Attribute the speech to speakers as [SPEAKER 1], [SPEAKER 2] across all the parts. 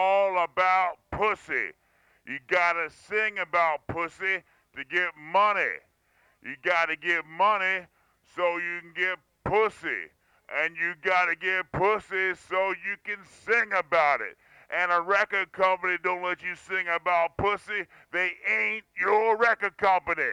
[SPEAKER 1] all about pussy. You gotta sing about pussy to get money. You gotta get money so you can get pussy. And you gotta get pussy so you can sing about it. And a record company don't let you sing about pussy, they ain't your record company.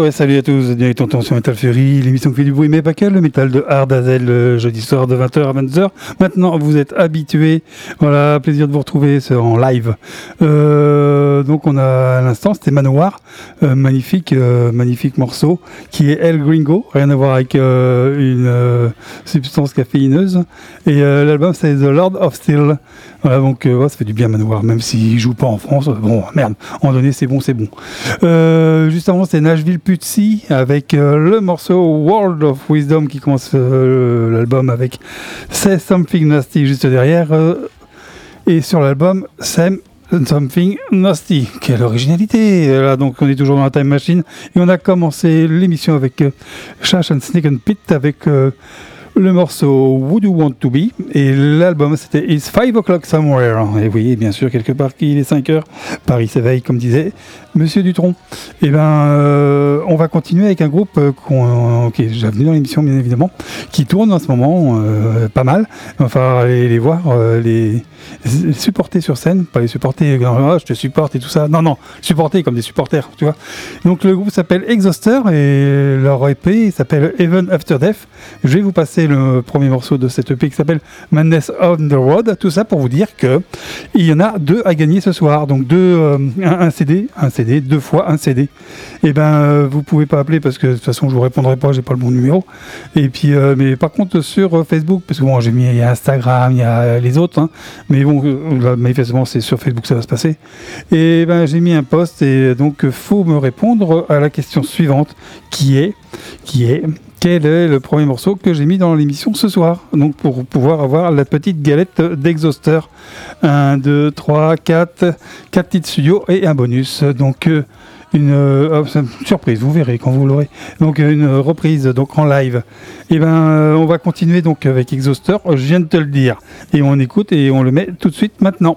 [SPEAKER 2] Ouais, salut à tous, direct en sur Metal Fury, l'émission qui fait du bruit, mais pas que, le métal de Hard Azel, le jeudi soir de 20h à 22h. Maintenant, vous êtes habitués. Voilà, plaisir de vous retrouver en live. Euh, donc, on a à l'instant, c'était Manoir, euh, magnifique, euh, magnifique morceau, qui est El Gringo, rien à voir avec une substance caféineuse. Et l'album, c'est The Lord of Steel. Voilà, donc ça fait du bien Manoir, même s'il joue pas en France. Bon, merde, en donné, c'est bon, c'est bon. juste avant, c'était Nashville Putsi avec euh, le morceau World of Wisdom qui commence euh, l'album avec Say Something Nasty juste derrière. Euh, et sur l'album, Say Something Nasty. Quelle originalité Là, donc on est toujours dans la time machine et on a commencé l'émission avec Shash and Snake and Pit avec le morceau Would You Want to Be et l'album c'était It's 5 O'Clock Somewhere. Et oui, bien sûr, quelque part qu'il est 5 heures, Paris s'éveille, comme disait Monsieur Dutron. Et eh ben, euh, on va continuer avec un groupe euh, qui est déjà venu dans l'émission, bien évidemment, qui tourne en ce moment euh, pas mal. Il va falloir aller les voir, les, supporter sur scène, pas les supporter, oh, je te supporte et tout ça. Non, non, supporter comme des supporters, tu vois. Donc le groupe s'appelle Exhauster et leur EP s'appelle Even After Death. Je vais vous passer le premier morceau de cette EP qui s'appelle Madness on the Road. Tout ça pour vous dire que il y en a deux à gagner ce soir. Donc deux, un CD, un CD deux fois un CD. Et eh ben, euh, vous pouvez pas appeler parce que de toute façon, je vous répondrai pas, j'ai pas le bon numéro. Et puis, euh, mais par contre, sur euh, Facebook, parce que bon, j'ai mis, Instagram, il y a les autres, hein. mais bon, manifestement, c'est sur Facebook ça va se passer. Et ben, j'ai mis un post et donc, faut me répondre à la question suivante qui est, qui est, quel est le premier morceau que j'ai mis dans l'émission ce soir. Donc pour pouvoir avoir la petite galette d'Exhauster. 1, 2, 3, 4, 4 titres studio et un bonus. Donc euh, une, euh, surprise, vous verrez quand vous l'aurez. Donc euh, une reprise donc en live. Et eh ben on va continuer donc avec Exhauster, je viens de te le dire. Et on écoute et on le met tout de suite maintenant.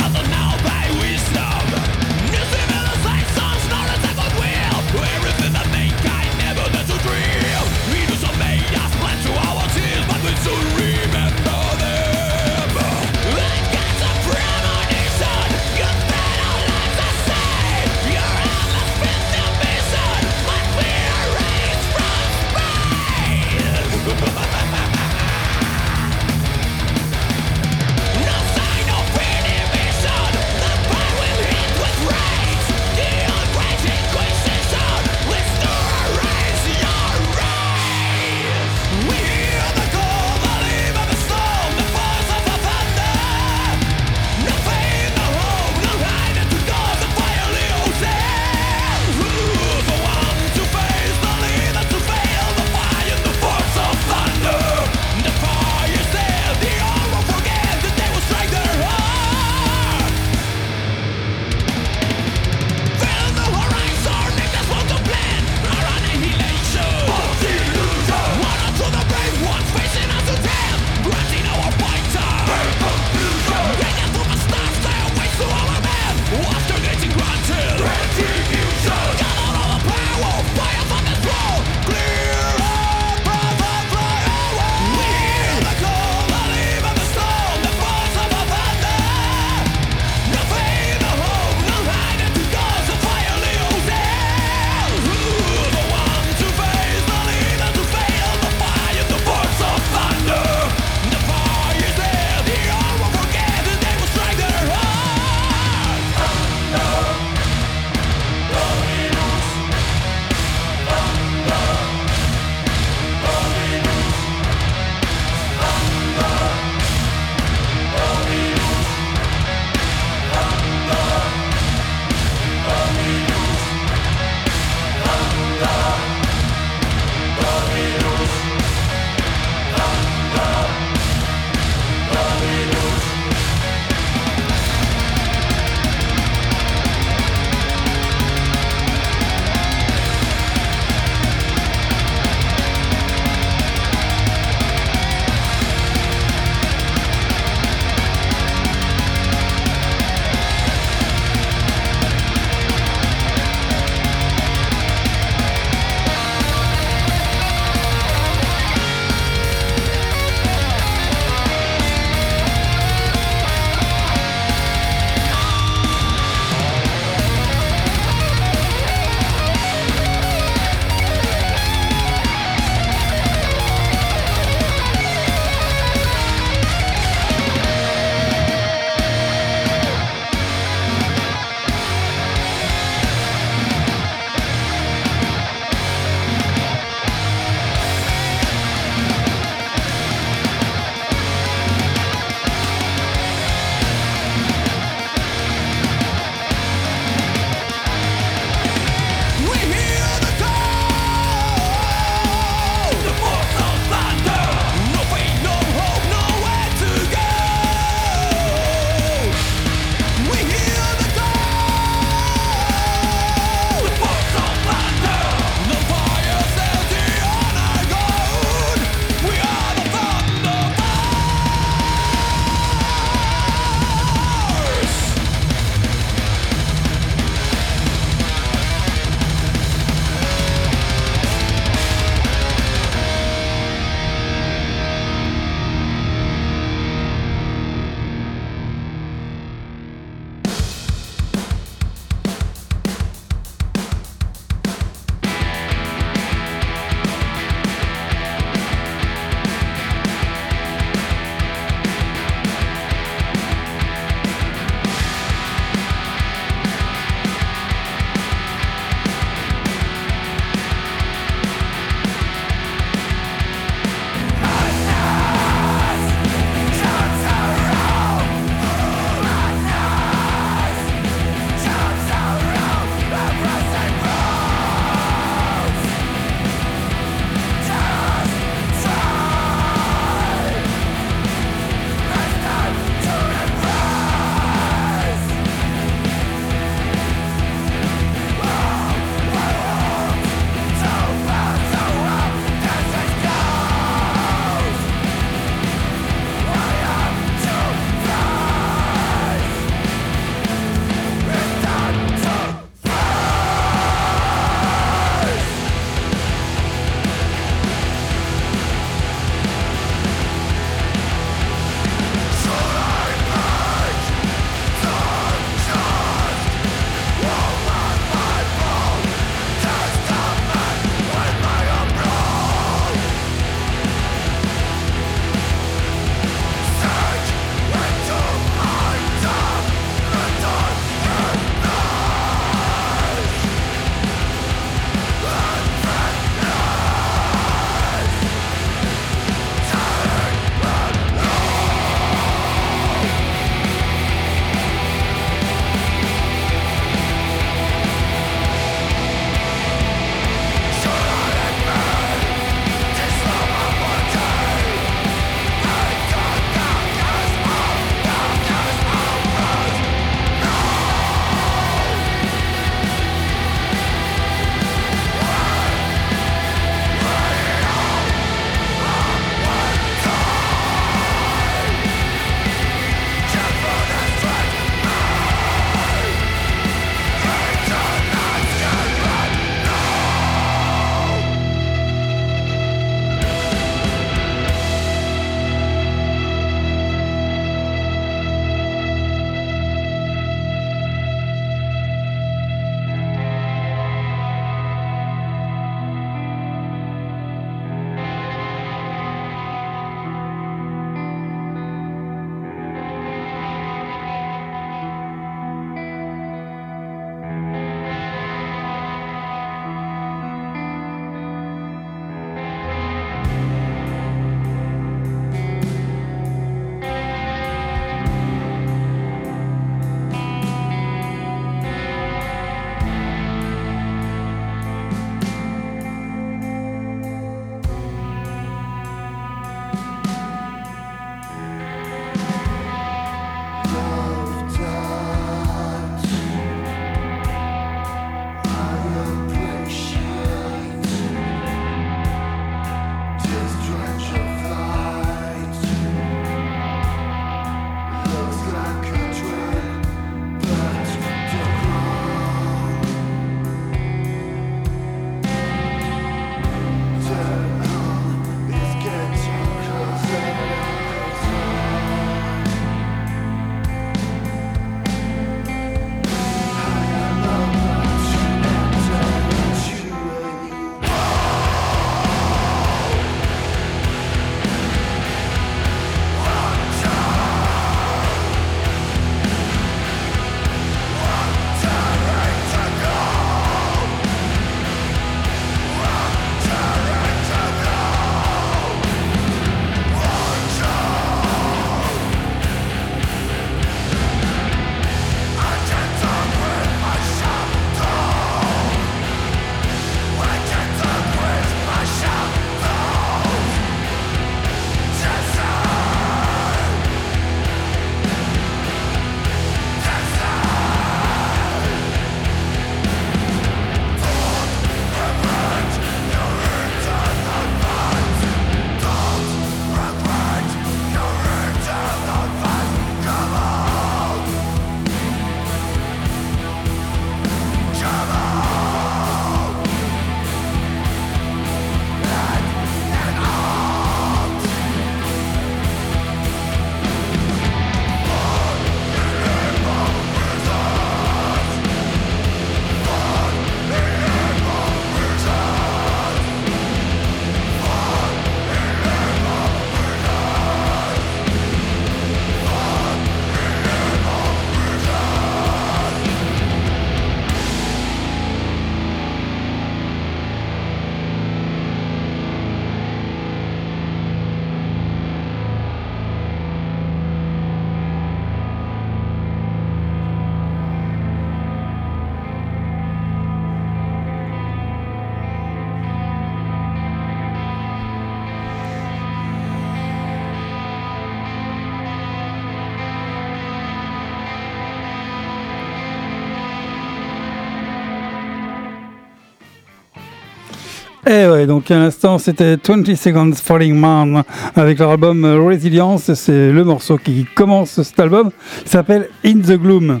[SPEAKER 2] Ouais, donc à l'instant c'était 20 Seconds Falling Man avec leur album Resilience. C'est le morceau qui commence cet album. Il s'appelle In the Gloom.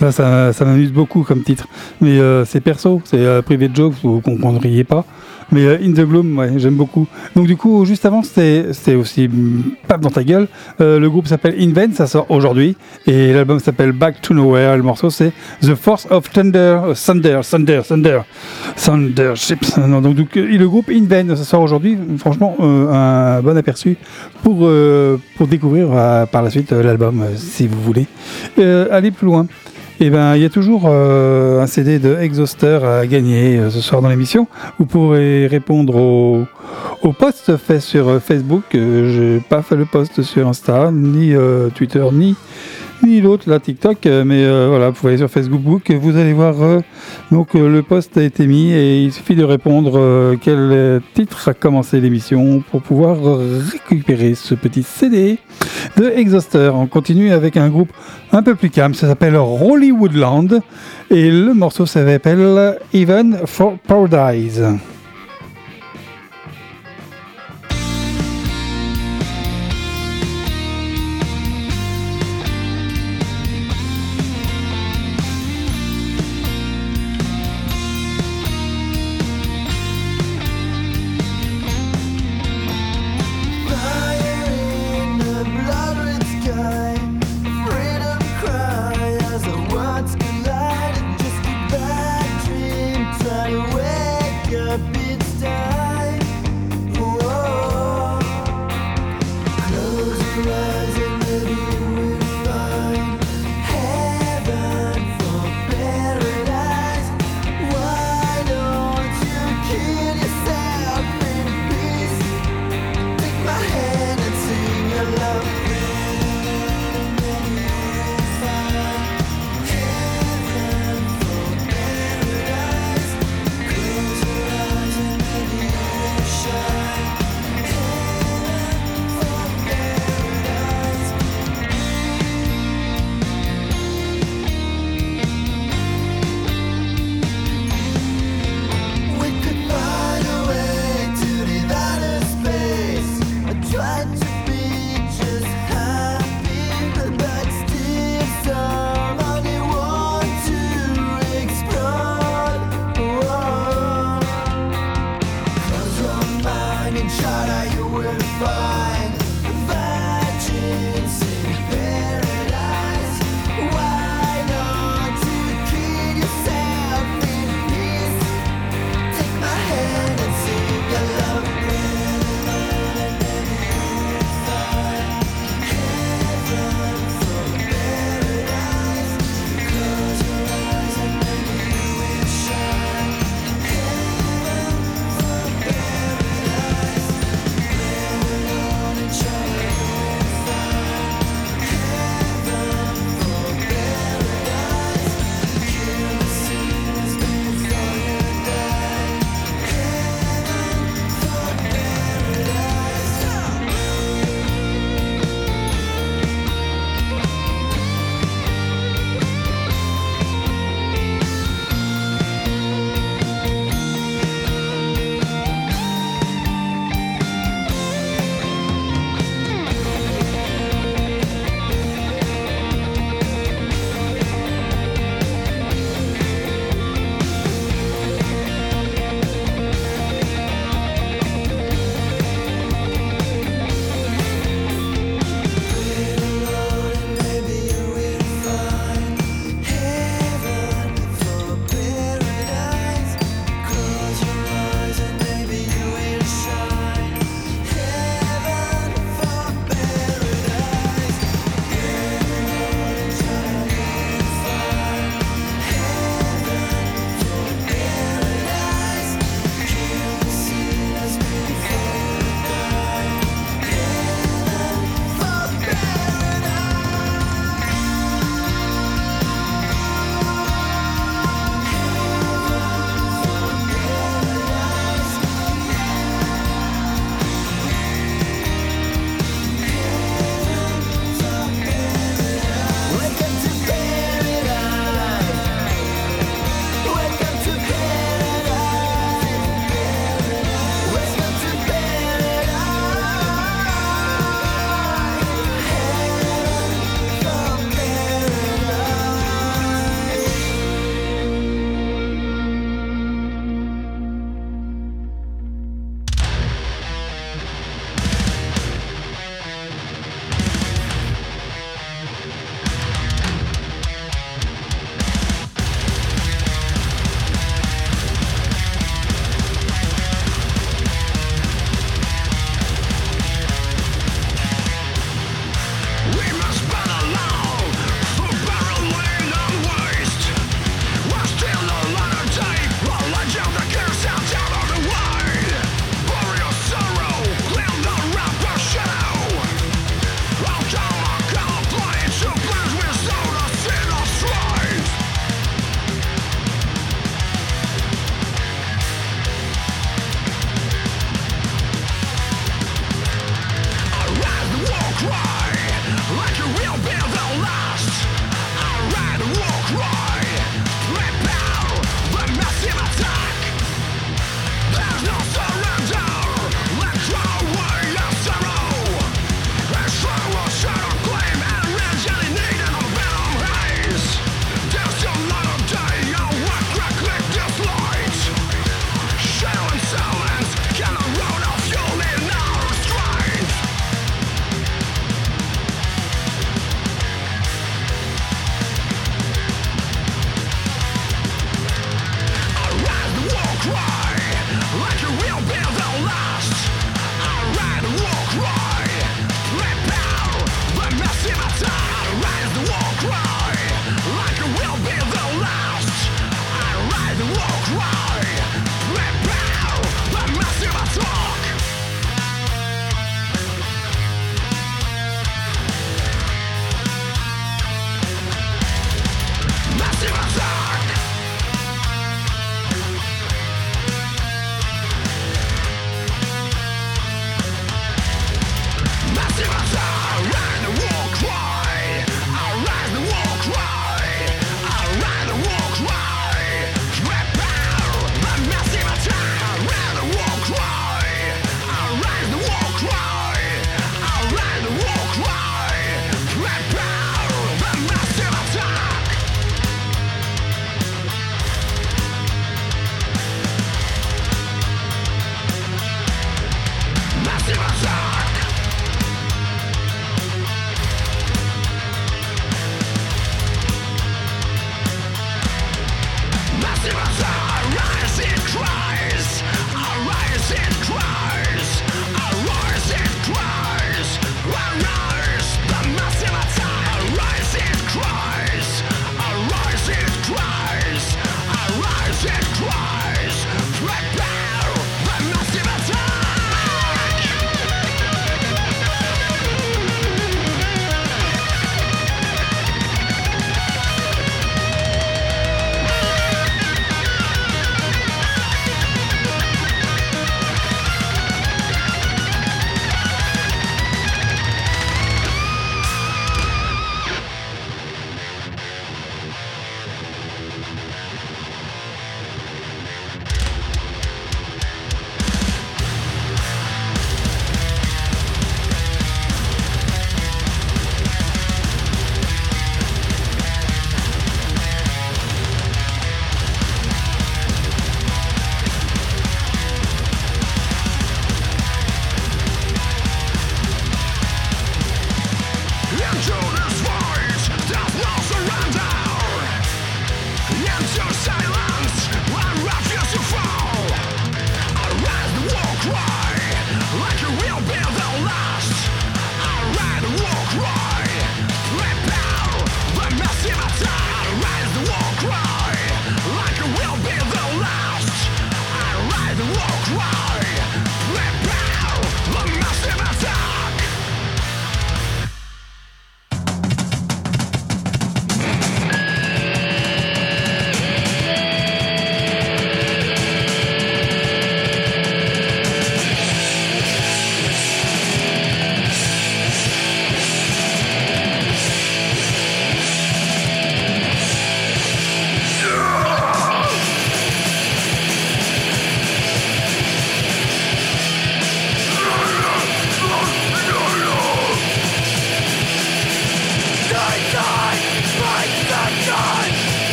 [SPEAKER 2] Ça, ça, m'amuse beaucoup comme titre. Mais euh, c'est perso, c'est euh, privé de joke, vous comprendriez pas. Mais euh, In the Gloom, ouais, j'aime beaucoup. Donc du coup, juste avant, c'était aussi pas dans ta gueule. Euh, le groupe s'appelle Invent, ça sort aujourd'hui. Et l'album s'appelle Back to Nowhere. Le morceau, c'est The Force of Thunder, euh, Thunder, Thunder, Thunder, Thunder Ships. Non, donc, le groupe Invent, ça sort aujourd'hui. Franchement, un bon aperçu pour, pour découvrir par la suite l'album, si vous voulez. aller plus loin. Et eh ben, il y a toujours euh, un CD de Exhauster à gagner euh, ce soir dans l'émission. Vous pourrez répondre au, au post fait sur euh, Facebook. Je n'ai pas fait le post sur Insta, ni Twitter, ni ni l'autre, la TikTok. Euh, mais euh, voilà, vous pouvez aller sur Facebook, vous allez voir. Euh, donc le post a été mis et il suffit de répondre quel titre a commencé l'émission pour pouvoir récupérer ce petit CD de Exhauster. On continue avec un groupe un peu plus calme, ça s'appelle Rolly Woodland et le morceau s'appelle Even for Paradise. Euh,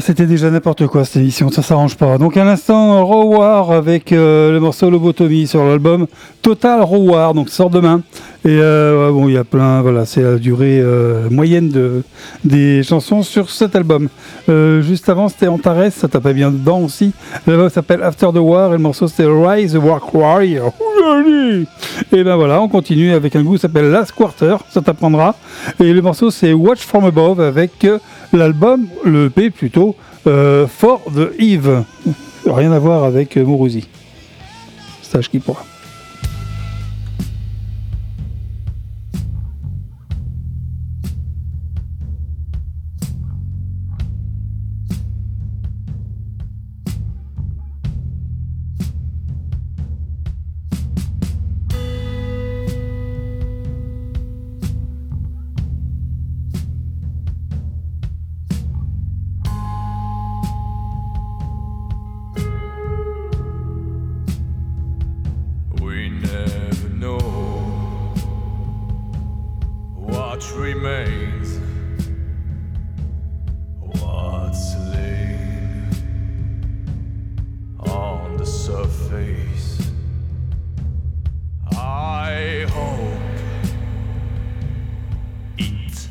[SPEAKER 2] c'était déjà n'importe quoi cette émission, ça s'arrange pas. Donc à l'instant, War avec euh, le morceau Lobotomie sur l'album Total War, donc sort demain. Et euh, bon, il y a plein, voilà, c'est la durée moyenne de, des chansons sur cet album. juste avant, c'était Antares, ça tapait bien dedans aussi. L'album s'appelle After the War et le morceau c'était Rise the War Warrior. Et ben voilà, on continue avec un goût qui s'appelle Last Quarter, ça t'apprendra. Et le morceau c'est Watch From Above avec l'album, le P plutôt, euh, For the Eve. Rien à voir avec Mourouzi. Stage qui pourra.
[SPEAKER 3] eat.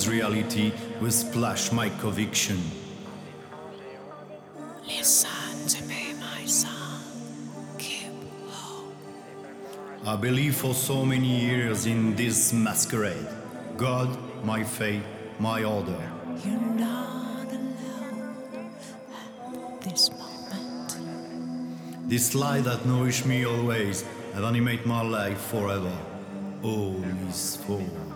[SPEAKER 3] This
[SPEAKER 4] reality with splash my conviction.
[SPEAKER 5] Listen to me, my son. Keep hope.
[SPEAKER 4] I believe for so many years in this masquerade. God, my faith, my order.
[SPEAKER 5] You're not alone at this moment.
[SPEAKER 4] This light that nourish me always and animate my life forever. All is full.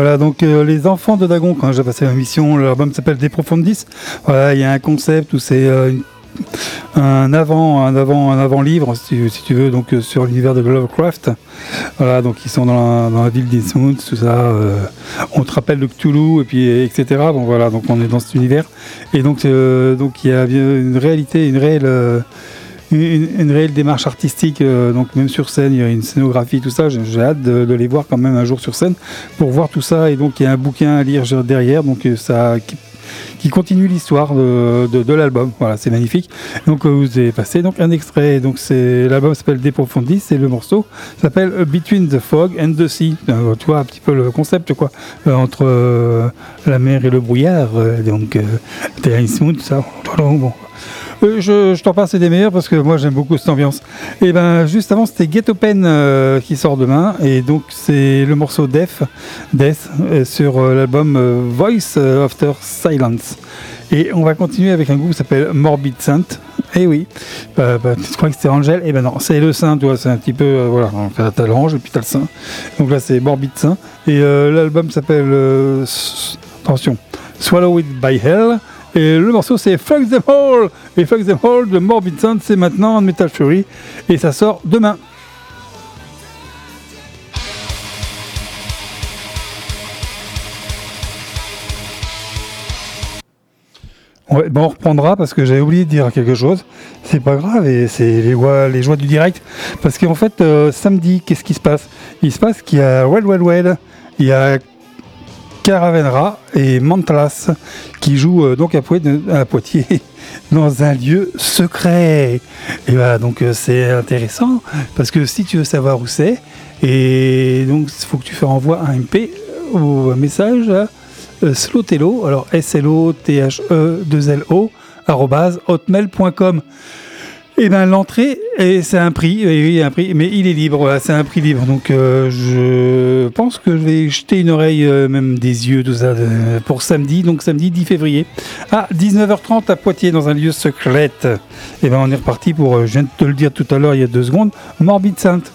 [SPEAKER 2] Voilà, donc euh, les enfants de Dagon, quand j'ai passé ma mission, l'album s'appelle De Profundis. Voilà, il y a un concept où c'est euh, un avant, un avant, un avant livre, si, tu- veux, donc euh, sur l'univers de Lovecraft. Voilà, donc ils sont dans la, dans la ville d'Innsmouth, tout ça. on te rappelle de Cthulhu et puis etc. Bon voilà, donc on est dans cet univers. Et donc donc il y a une réalité, une réelle une, une réelle démarche artistique, euh, donc même sur scène, il y a une scénographie, tout ça. J'ai hâte de, de les voir quand même un jour sur scène pour voir tout ça. Et donc il y a un bouquin à lire derrière, donc euh, ça qui, qui continue l'histoire de, de- de l'album. Voilà, c'est magnifique. Donc euh, vous avez passé donc un extrait. Donc c'est l'album s'appelle De Profundis et le morceau s'appelle euh, Between the Fog and the Sea. Euh, tu vois un petit peu le concept quoi, euh, entre euh, la mer et le brouillard. donc euh, Terrain Smooth, ça. Bon. Euh, je, je t'en passe, c'est des meilleurs parce que moi j'aime beaucoup cette ambiance. Et ben juste avant c'était Get Open euh, qui sort demain et donc c'est le morceau Death, Death sur euh, l'album euh, Voice After Silence. Et on va continuer avec un groupe qui s'appelle Morbid Saint. Eh oui, bah, tu crois que c'était Angel Eh ben non, c'est le saint, tu vois, c'est un petit peu, voilà, t'as l'ange et puis t'as le saint. Donc là c'est Morbid Saint. Et l'album s'appelle, attention, Swallowed by Hell. Et le morceau c'est Fuck Them All Et Fuck Them All de Morbid Saint, c'est maintenant en Metal Fury. Et ça sort demain. On reprendra parce que j'avais oublié de dire quelque chose. C'est pas grave et c'est les joies, les joies du direct. Parce qu'en fait, euh, samedi, qu'est-ce qui se passe? Il se passe qu'il y a Well Well Well, il y a Caravenra et Mantlas qui jouent euh, donc à, Poitiers, à dans un lieu secret. Et voilà, donc euh, c'est intéressant parce que si tu veux savoir où c'est, et donc il faut que tu envoies un MP au message à euh, Slotello, alors S-L-O-T-H-E-2-L-O, arrobase hotmail.com. Et bien l'entrée, et c'est un prix, et oui, un prix, mais il est libre, c'est un prix libre. Donc euh, je pense que je vais jeter une oreille, euh, même des yeux, tout ça, de- pour samedi, donc samedi 10 février. À 19h30 à Poitiers, dans un lieu secret. Et ben on est reparti pour, euh, je viens de te le dire tout à l'heure, il y a deux secondes, Morbid Sainte.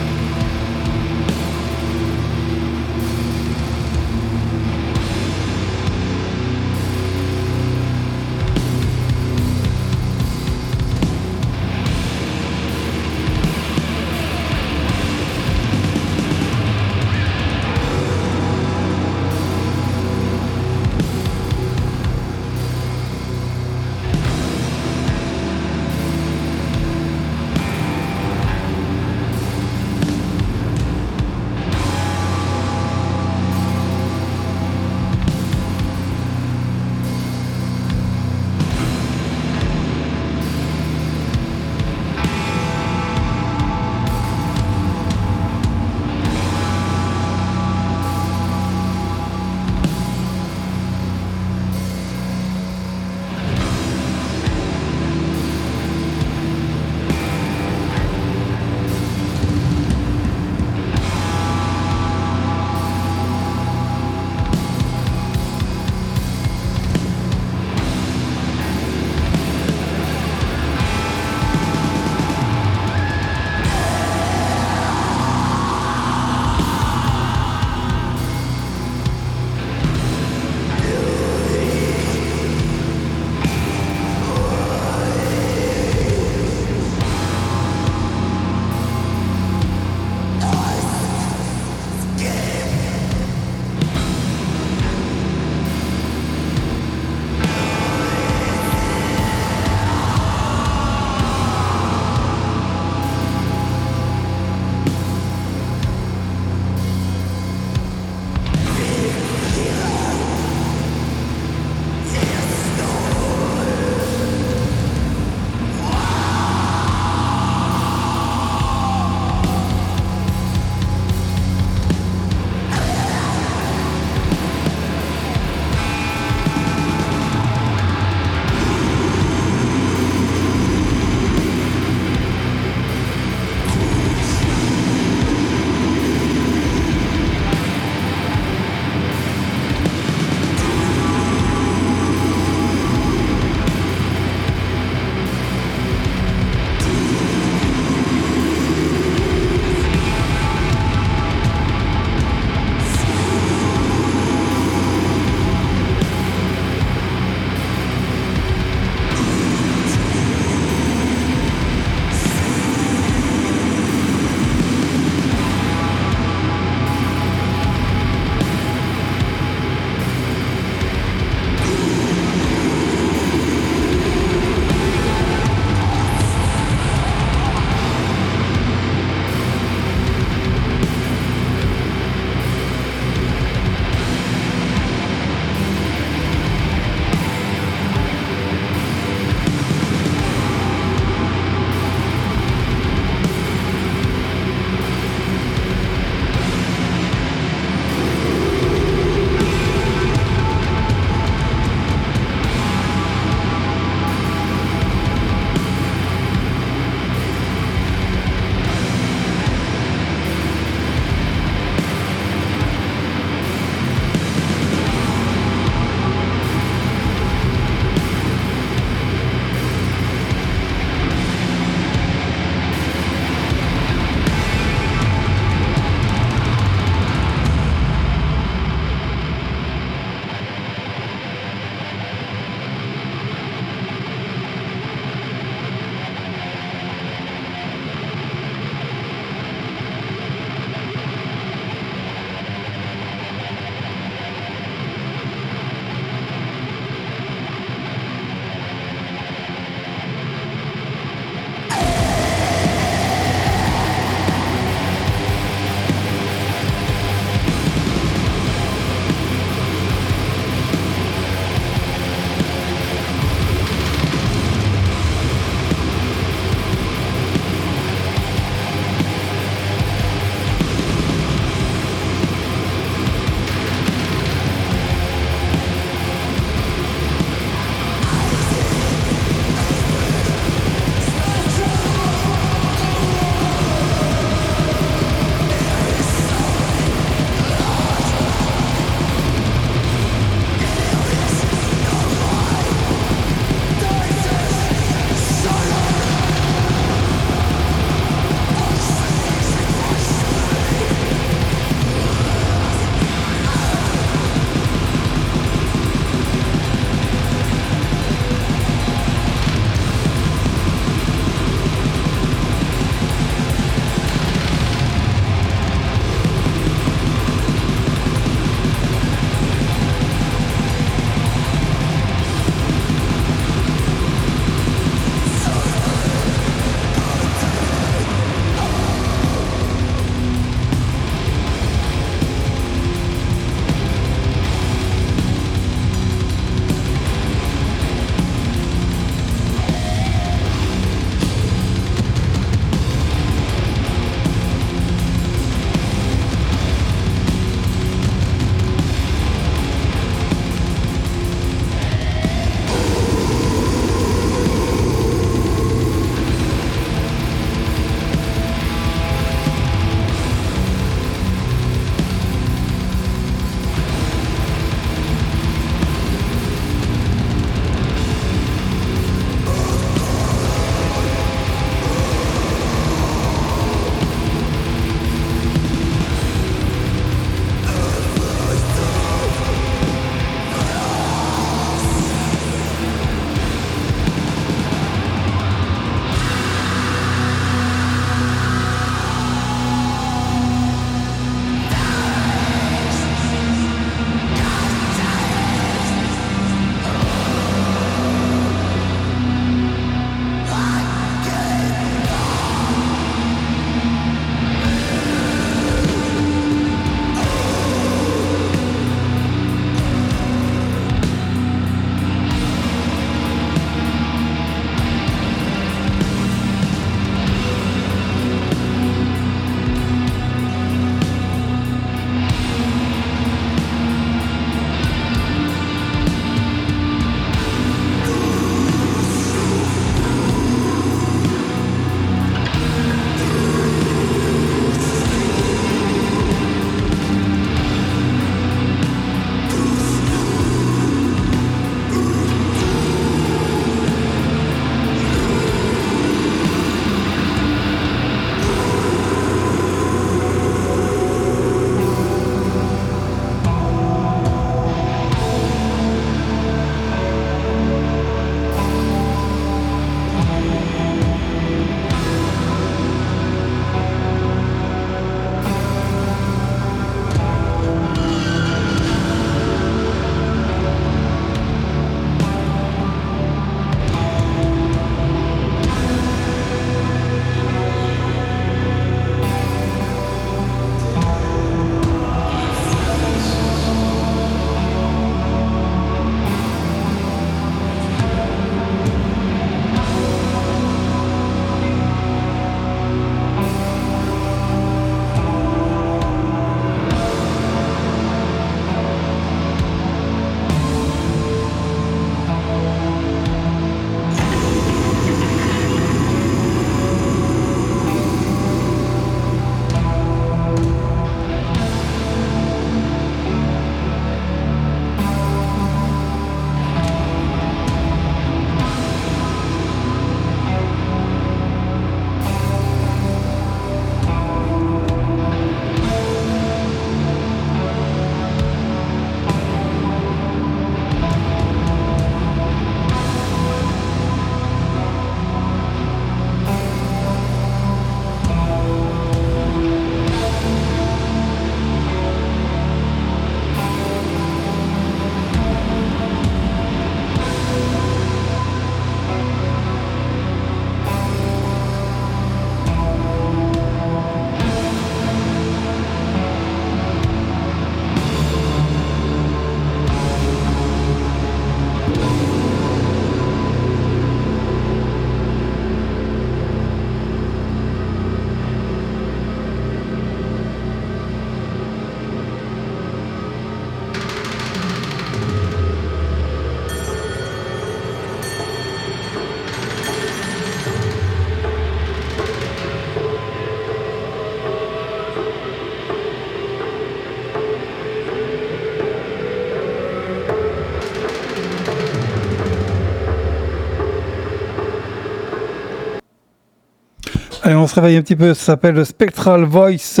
[SPEAKER 2] Se un petit peu. Ça s'appelle Spectral Voice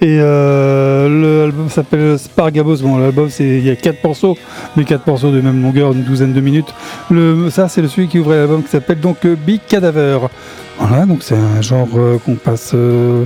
[SPEAKER 2] et euh, l'album s'appelle Spargabos. Bon, l'album, c'est il y a quatre morceaux, mais quatre morceaux de même longueur, une douzaine de minutes. Le, ça, c'est celui qui ouvrait l'album qui s'appelle donc euh, Big Cadaver. Voilà, donc c'est un genre euh, qu'on passe euh,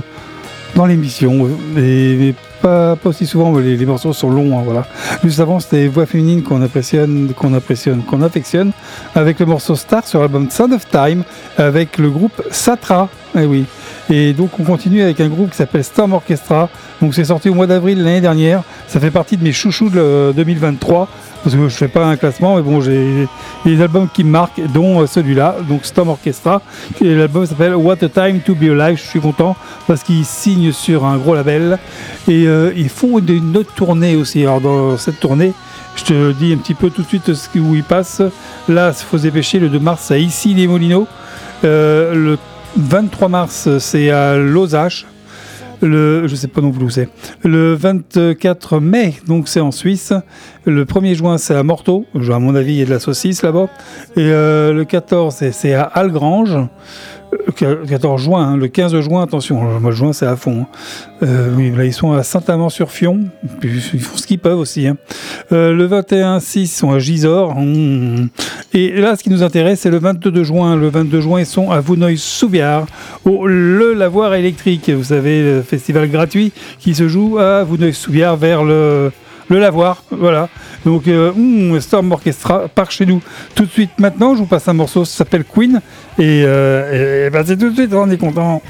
[SPEAKER 2] dans l'émission, et, mais pas, aussi souvent. mais Les, morceaux sont longs, hein, voilà. Juste avant, c'était Voix féminine qu'on apprécie, qu'on apprécie, qu'on affectionne, avec le morceau Star sur l'album Sound of Time, avec le groupe Satra. Eh oui. Et donc on continue avec un groupe qui s'appelle Storm Orchestra. Donc c'est sorti au mois d'avril l'année dernière. Ça fait partie de mes chouchous de euh, 2023. Parce que je fais pas un classement, mais bon, j'ai des albums qui me marquent, dont euh, celui-là, donc Storm Orchestra. Et l'album s'appelle What a Time to Be Alive. Je suis content parce qu'ils signent sur un gros label. Et euh, ils font une, une autre tournée aussi. Alors dans cette tournée, je te dis un petit peu tout de suite ce où ils passent. Là, il faut se dépêcher, le 2 mars à Issy les Molinos. Euh, le 23 mars, c'est à Lausanne. Le, je sais pas non plus où c'est. Le 24 mai, donc c'est en Suisse. Le 1er juin, c'est à Morteau. À mon avis, il y a de la saucisse là-bas. Et euh, le 14, c'est- à Algrange. Euh, 14 juin, hein. le 15 juin, attention, le mois de juin c'est à fond. hein. Euh, là ils sont à Saint-Amand-sur-Fion, ils font ce qu'ils peuvent aussi. hein. Euh, le 21, 6 ils sont à Gisors. Mmh. Et là, ce qui nous intéresse, c'est le 22 juin. Le 22 juin, ils sont à Vouneuil-Souviard, au Le Lavoir électrique. Vous savez, le festival gratuit qui se joue à Vouneuil-Souviard vers le, le Lavoir. Voilà. Donc, euh, mmh, Storm Orchestra part chez nous tout de suite. Maintenant, je vous passe un morceau, ça s'appelle Queen. Et, euh, ben, c'est tout de suite, on est content.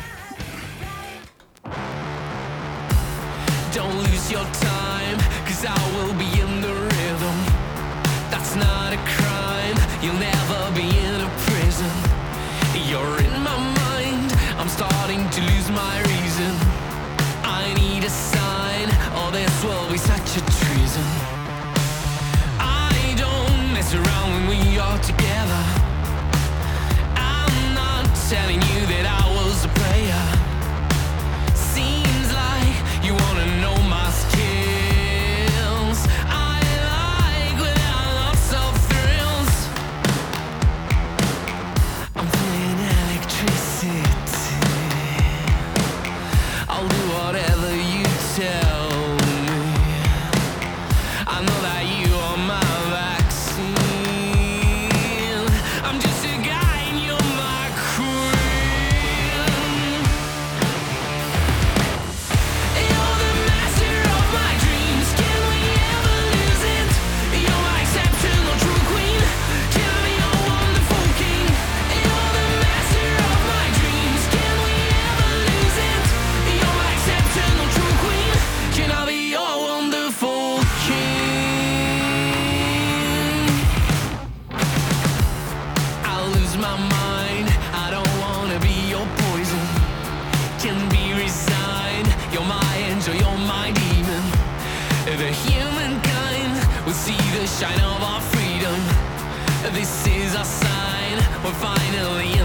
[SPEAKER 6] We're finally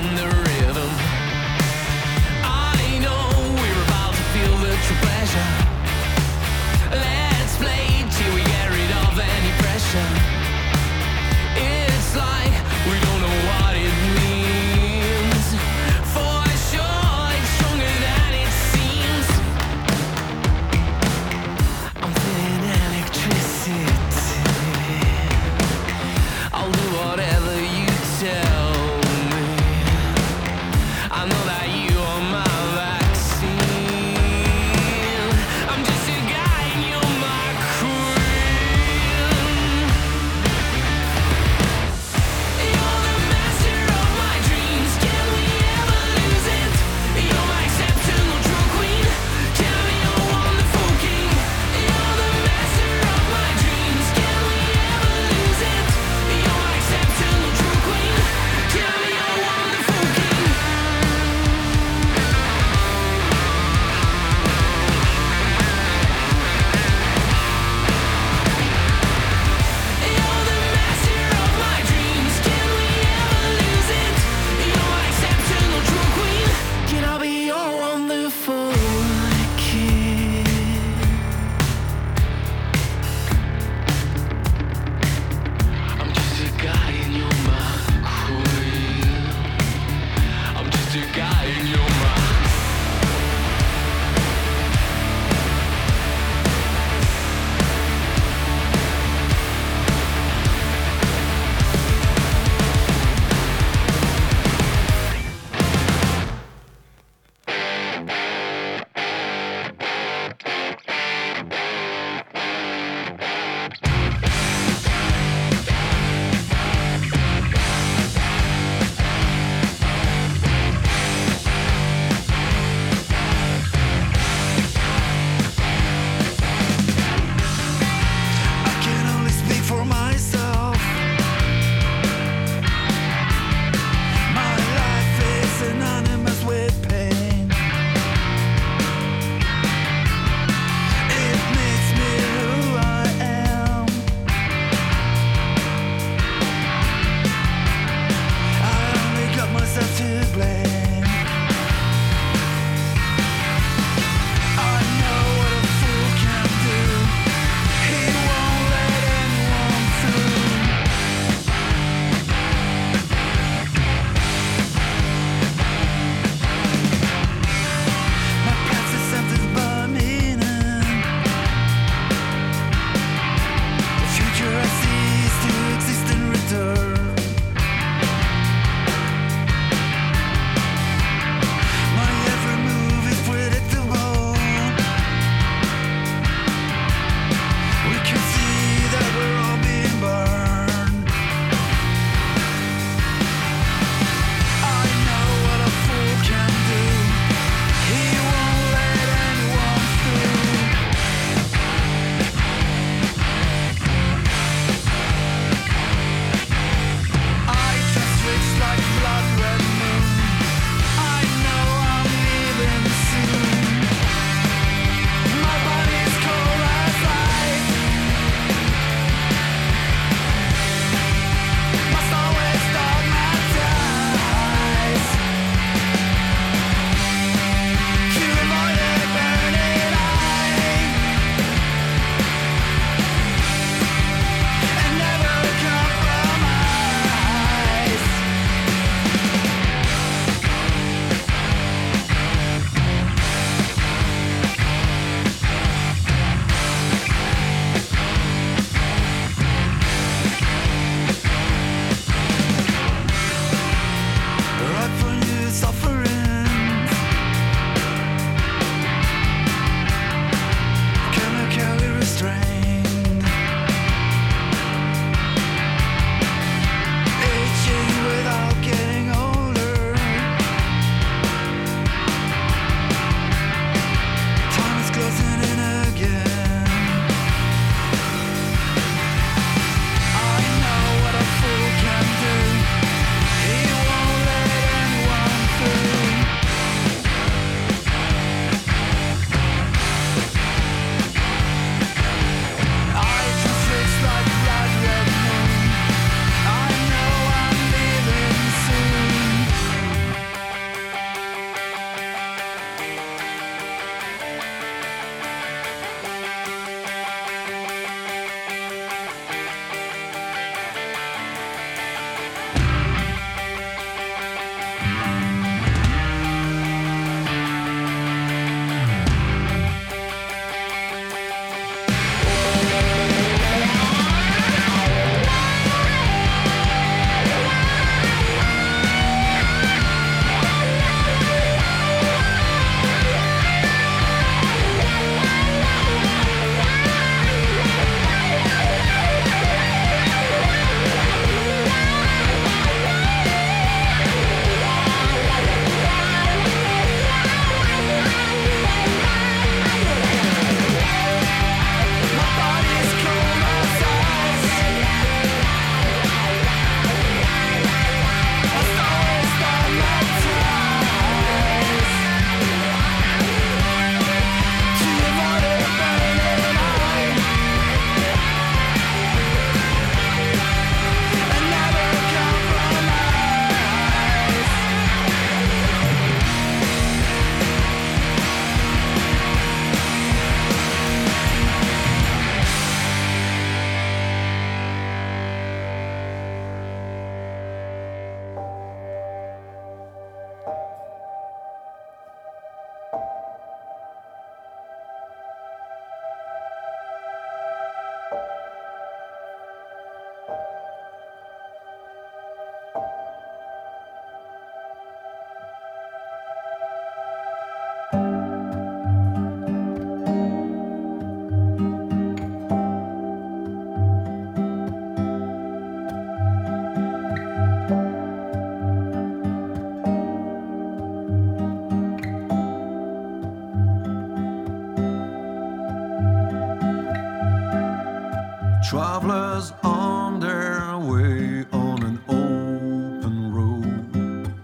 [SPEAKER 7] Travelers on their way on an open road.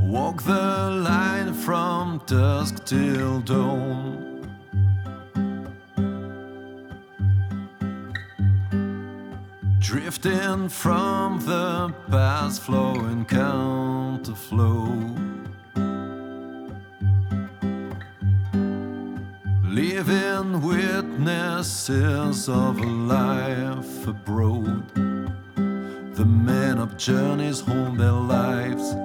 [SPEAKER 7] Walk the line from dusk till dawn. Drifting from the past, flowing counter Living witnesses of a life abroad. The men of journeys hold their lives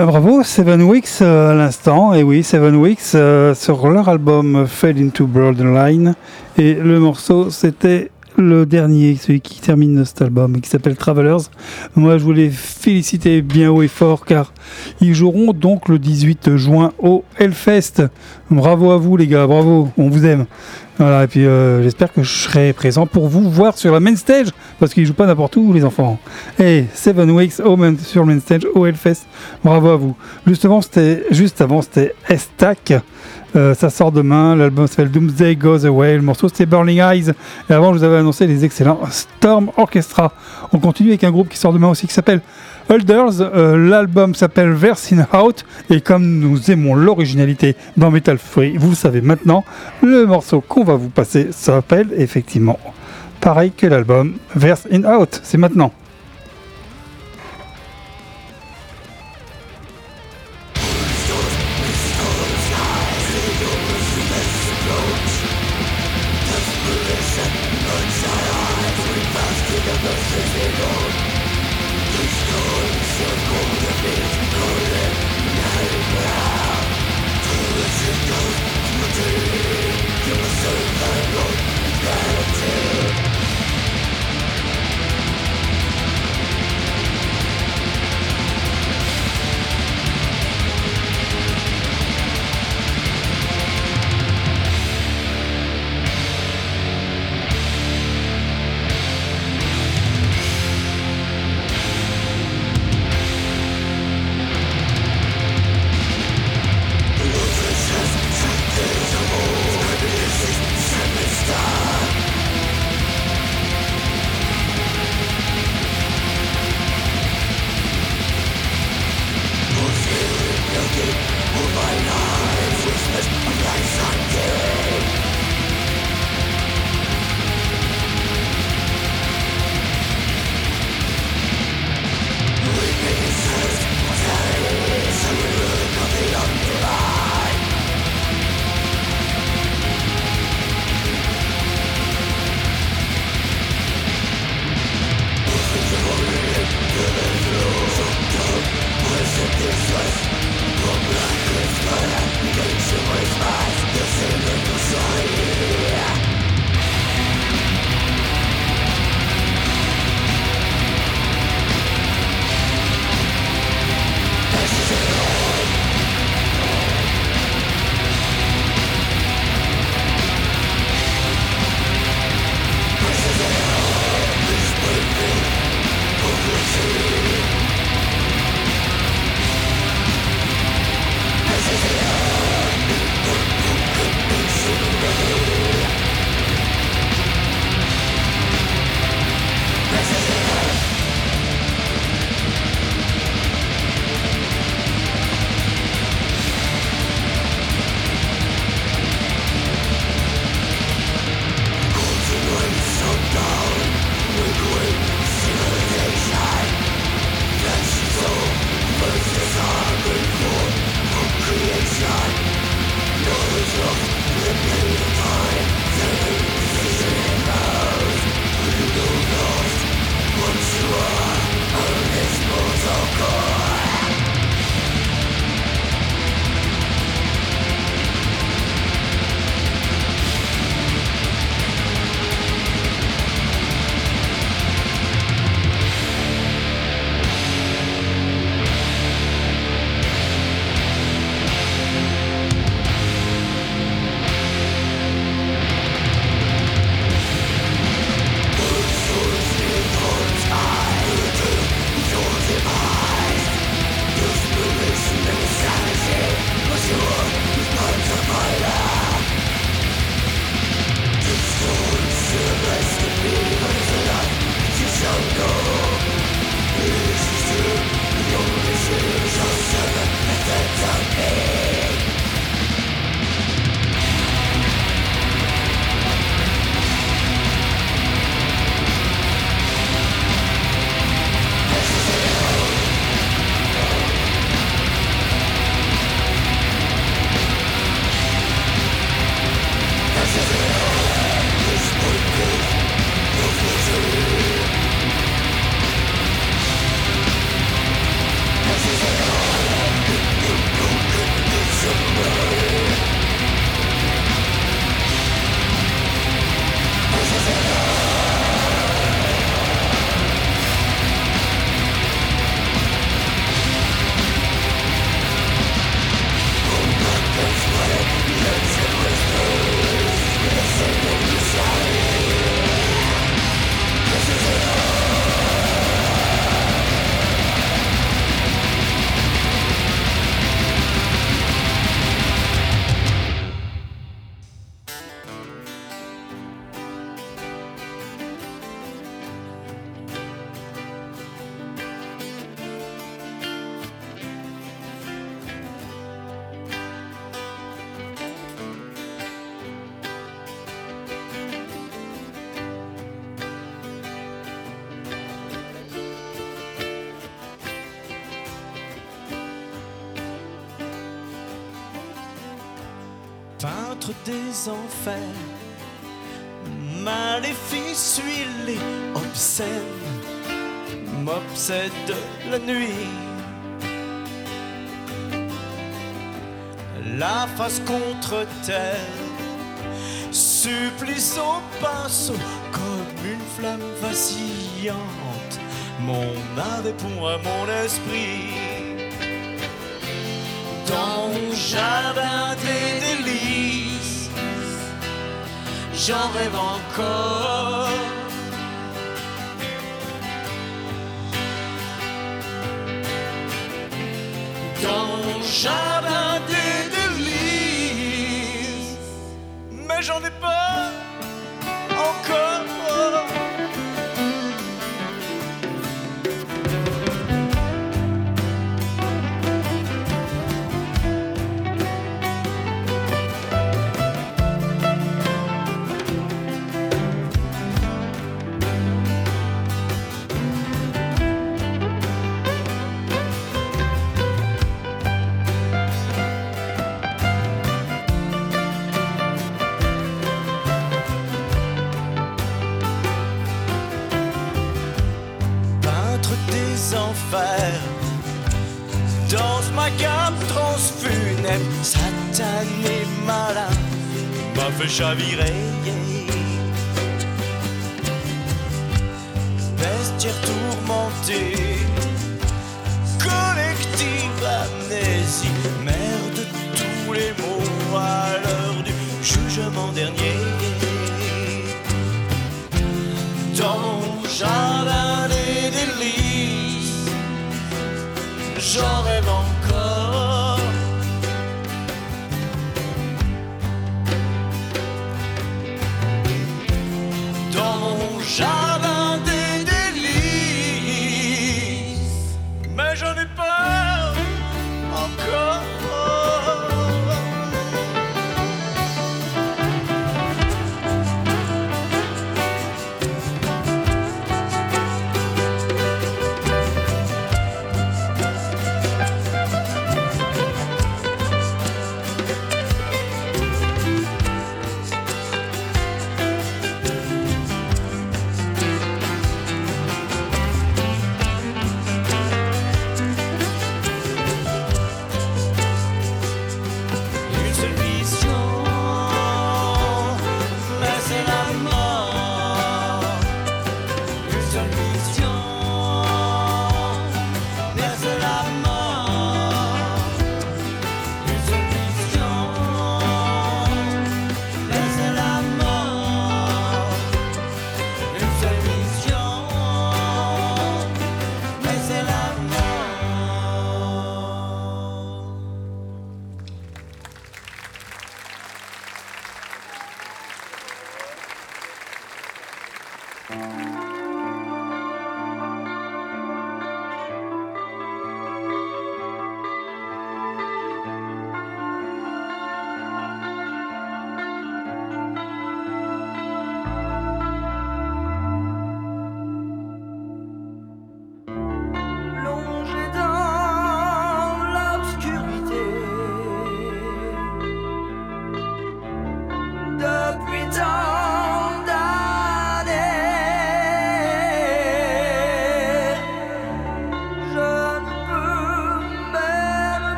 [SPEAKER 2] Ben bravo, Seven Weeks euh, à l'instant. Et oui, Seven Weeks euh, sur leur album Fade into Borderline. Et le morceau, c'était le dernier, celui qui termine cet album, qui s'appelle Travelers. Moi, je voulais féliciter bien haut et fort car ils joueront donc le 18 juin au Hellfest. Bravo à vous, les gars, bravo, on vous aime. Voilà, et puis euh, j'espère que je serai présent pour vous voir sur la main stage, parce qu'ils jouent pas n'importe où, les enfants. Et Seven Weeks main- sur le main stage au Hellfest. Bravo à vous. Justement, c'était juste avant, c'était S-Tac. Euh, ça sort demain, l'album s'appelle Doomsday Goes Away, le morceau c'était Burning Eyes, et avant je vous avais annoncé les excellents Storm Orchestra. On continue avec un groupe qui sort demain aussi qui s'appelle Elders, Euh, l'album s'appelle Verse in Out, et comme nous aimons l'originalité dans Metal Free, vous le savez maintenant, le morceau qu'on va vous passer s'appelle effectivement pareil que l'album Verse in Out, c'est maintenant.
[SPEAKER 8] Enfers, maléfice huilé, obscène, m'obsède la nuit. La face contre terre, supplice au pinceau, comme une flamme vacillante. Mon âme répond à mon esprit. Dans mon jardin des délices, j'en rêve encore. Dans mon jardin des délices, mais j'en ai pas Fait chavirer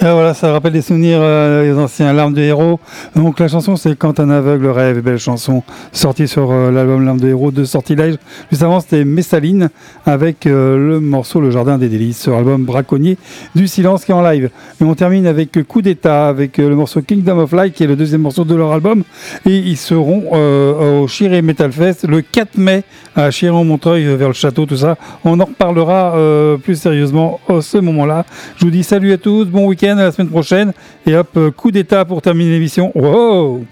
[SPEAKER 2] Et voilà, ça rappelle des souvenirs, euh, les anciens Larmes de héros. Donc la chanson, c'est Quand un aveugle rêve, belle chanson, sortie sur euh, l'album Larmes de héros de Sortilège. Juste avant, c'était Messaline avec euh, le morceau Le Jardin des Délices sur l'album Braconnier du Silence qui est en live. Et on termine avec Coup d'État, avec euh, le morceau Kingdom of Light qui est le deuxième morceau de leur album. Et ils seront au Chiré Metal Fest le 4 mai à Chiron-Montreuil vers le château, tout ça. On en reparlera plus sérieusement à ce moment-là. Je vous dis salut à tous, bon week-end, à la semaine prochaine. Et hop, euh, coup d'état pour terminer l'émission. Wow